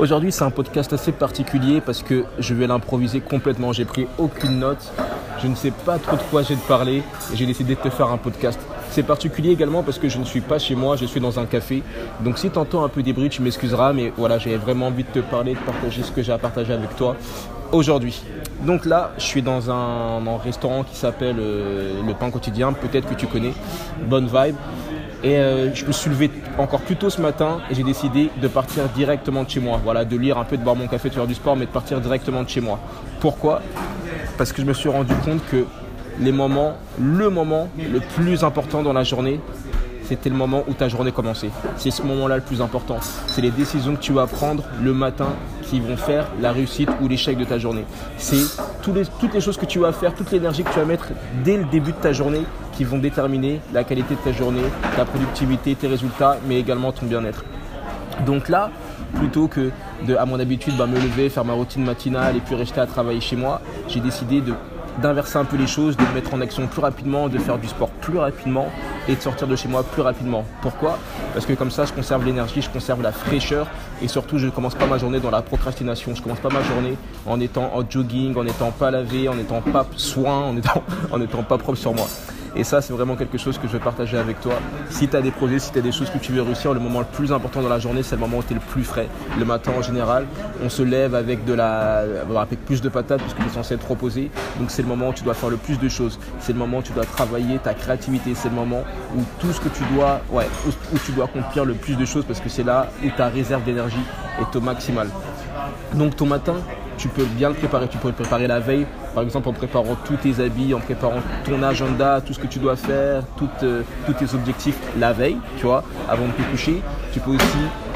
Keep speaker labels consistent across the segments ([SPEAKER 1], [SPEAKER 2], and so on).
[SPEAKER 1] Aujourd'hui, c'est un podcast assez particulier parce que je vais l'improviser complètement. J'ai pris aucune note. Je ne sais pas trop de quoi j'ai de parler et j'ai décidé de te faire un podcast. C'est particulier également parce que je ne suis pas chez moi, je suis dans un café. Donc si tu entends un peu des bruits, tu m'excuseras, mais voilà, j'avais vraiment envie de te parler, de partager ce que j'ai à partager avec toi aujourd'hui. Donc là, je suis dans un, restaurant qui s'appelle euh, Le Pain Quotidien, peut-être que tu connais, Bonne Vibe. Et euh, je me suis levé encore plus tôt ce matin et j'ai décidé de partir directement de chez moi. Voilà, de lire un peu, de boire mon café, de faire du sport, mais de partir directement de chez moi. Pourquoi? Parce que je me suis rendu compte que les moments, le moment le plus important dans la journée, c'était le moment où ta journée commençait. C'est ce moment-là le plus important. C'est les décisions que tu vas prendre le matin qui vont faire la réussite ou l'échec de ta journée. C'est toutes les choses que tu vas faire, toute l'énergie que tu vas mettre dès le début de ta journée qui vont déterminer la qualité de ta journée, ta productivité, tes résultats, mais également ton bien-être. Donc là, plutôt que de, à mon habitude, bah, me lever, faire ma routine matinale et puis rester à travailler chez moi, j'ai décidé d'inverser un peu les choses, de me mettre en action plus rapidement, de faire du sport plus rapidement et de sortir de chez moi plus rapidement. Pourquoi? Parce que comme ça, je conserve l'énergie, je conserve la fraîcheur et surtout, je ne commence pas ma journée dans la procrastination. Je commence pas ma journée en étant en jogging, en étant pas lavé, en étant pas soin, en étant, en étant pas propre sur moi. Et ça, c'est vraiment quelque chose que je veux partager avec toi. Si tu as des projets, si tu as des choses que tu veux réussir, le moment le plus important dans la journée, c'est le moment où tu es le plus frais. Le matin, en général, on se lève avec, de la, avec plus de patates puisque tu es censé être reposé. Donc, c'est le moment où tu dois faire le plus de choses. C'est le moment où tu dois travailler ta créativité. C'est le moment où tout ce que tu dois, ouais, où, tu dois accomplir le plus de choses parce que c'est là où ta réserve d'énergie est au maximal. Donc, ton matin, tu peux bien le préparer. Tu peux le préparer la veille, par exemple en préparant tous tes habits, en préparant ton agenda, tout ce que tu dois faire, euh, tous tes objectifs la veille, tu vois, avant de te coucher. Tu peux aussi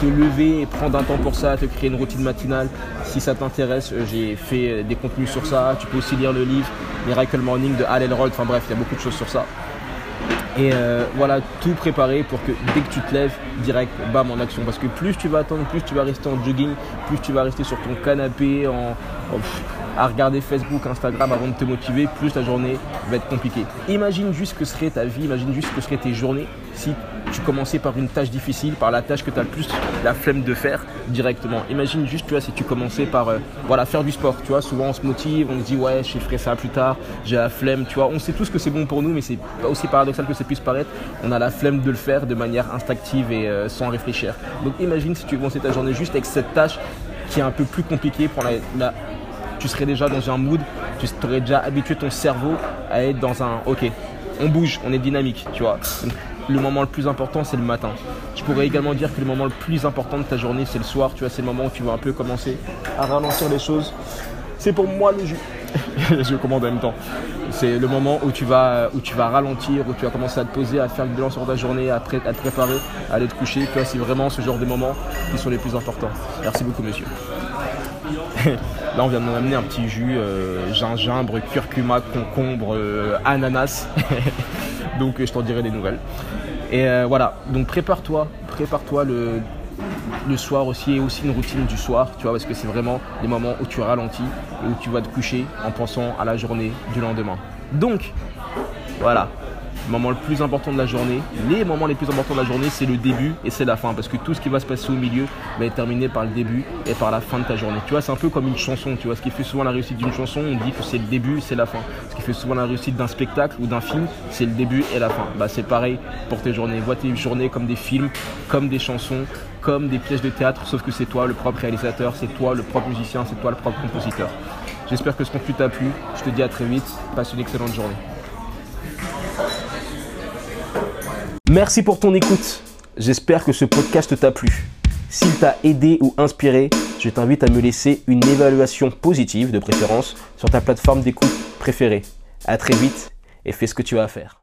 [SPEAKER 1] te lever prendre un temps pour ça, te créer une routine matinale. Si ça t'intéresse, euh, j'ai fait euh, des contenus sur ça. Tu peux aussi lire le livre Miracle Morning de Hal Elrod. Enfin bref, il y a beaucoup de choses sur ça. Et euh, voilà, tout préparer pour que dès que tu te lèves, direct, bam, en action. Parce que plus tu vas attendre, plus tu vas rester en jogging, plus tu vas rester sur ton canapé en, à regarder Facebook, Instagram avant de te motiver, plus ta journée va être compliquée. Imagine juste ce que serait ta vie, imagine juste ce que seraient tes journées si tu commençais par une tâche difficile, par la tâche que tu as le plus la flemme de faire directement. Imagine juste, tu vois, si tu commençais par euh, voilà, faire du sport, tu vois, souvent on se motive, on se dit ouais, je ferai ça plus tard, j'ai la flemme, tu vois, on sait tous que c'est bon pour nous, mais c'est pas aussi paradoxal que ça puisse paraître, on a la flemme de le faire de manière instinctive et euh, sans réfléchir. Donc imagine si tu commençais ta journée juste avec cette tâche qui est un peu plus compliquée pour la, tu serais déjà dans un mood, tu aurais déjà habitué ton cerveau à être dans un ok, on bouge, on est dynamique, tu vois le moment le plus important, c'est le matin. Je pourrais également dire que le moment le plus important de ta journée, c'est le soir. Tu vois, c'est le moment où tu vas un peu commencer à ralentir les choses. C'est pour moi le jus. je commande en même temps. C'est le moment où tu, vas, où tu vas ralentir, où tu vas commencer à te poser, à faire le bilan sur ta journée, à, te préparer, à aller te coucher. Tu vois, c'est vraiment ce genre de moments qui sont les plus importants. Merci beaucoup, monsieur. Là, on vient de m'amener un petit jus euh, gingembre, curcuma, concombre, euh, ananas. Donc, je t'en dirai des nouvelles. Et euh, voilà, donc prépare-toi, prépare-toi le, le soir aussi et aussi une routine du soir, tu vois, parce que c'est vraiment les moments où tu ralentis et où tu vas te coucher en pensant à la journée du lendemain. Donc, voilà, moment le plus important de la journée, les moments les plus importants de la journée, c'est le début et c'est la fin. Parce que tout ce qui va se passer au milieu va être terminé par le début et par la fin de ta journée. Tu vois, c'est un peu comme une chanson. Tu vois, ce qui fait souvent la réussite d'une chanson, on dit que c'est le début, c'est la fin. Ce qui fait souvent la réussite d'un spectacle ou d'un film, c'est le début et la fin. Bah, c'est pareil pour tes journées. Vois tes journées comme des films, comme des chansons, comme des pièces de théâtre, sauf que c'est toi le propre réalisateur, c'est toi le propre musicien, c'est toi le propre compositeur. J'espère que ce contenu t'a plu. Je te dis à très vite. Passe une excellente journée. Merci pour ton écoute. J'espère que ce podcast t'a plu. S'il t'a aidé ou inspiré, je t'invite à me laisser une évaluation positive de préférence sur ta plateforme d'écoute préférée. A très vite et fais ce que tu as à faire.